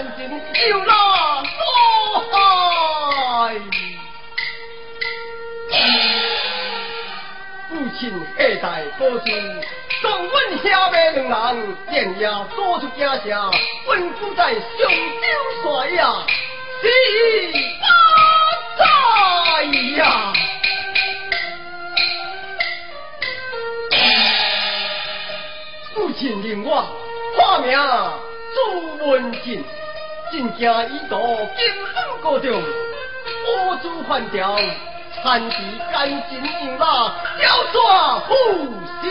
做干军，有那所害。父亲下代保住，送阮兄妹两人，连夜躲出家乡，稳固在上州山呀，是发财呀！父亲令我化名朱文进，进京一道金风高中，我主换调。参敌赶紧应那要耍虎秀。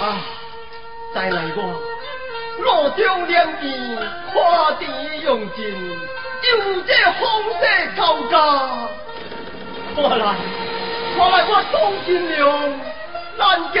啊，再来我罗中两边花地用尽，有这红色高家，我来，我来我东金龙，难给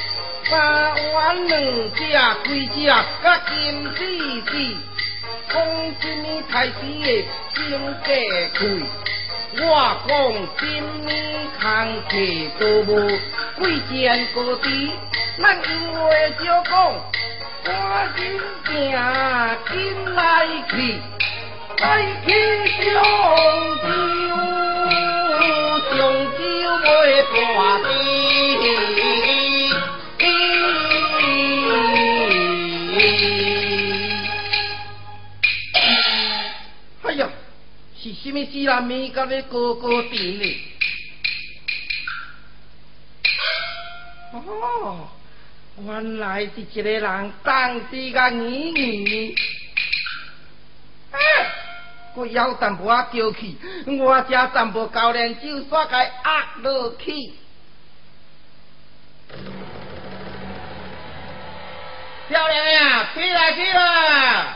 三碗两只龟只，甲金子子，讲今年太子心真价贵。我讲今年空气都无，贵贱高低，咱因为少讲，赶紧行，紧来去，来去上酒，上酒要大滴。个人当时个女女，哎，我腰淡薄啊娇气，我家淡薄教练就煞该压落去。漂亮呀，起来起来！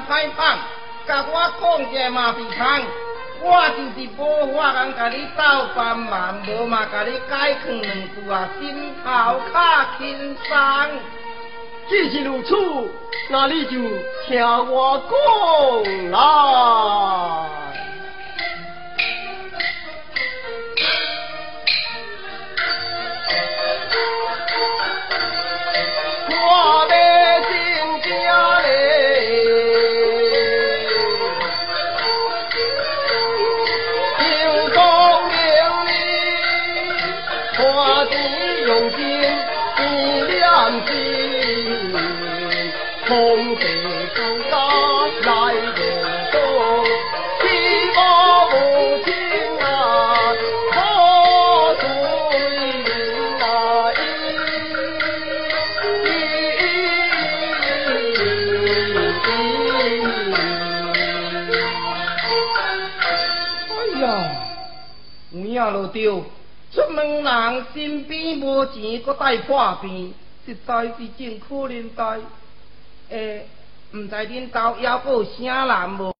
代志安歹放，甲我讲者嘛是通。我就是无法通甲你斗帮忙，无嘛甲你解劝两句啊，心头较轻松。既是如此，那你就听我讲啦来。出门人身边无钱，搁带破病，实在是真可怜哉！诶，毋知恁家还阁有啥人无？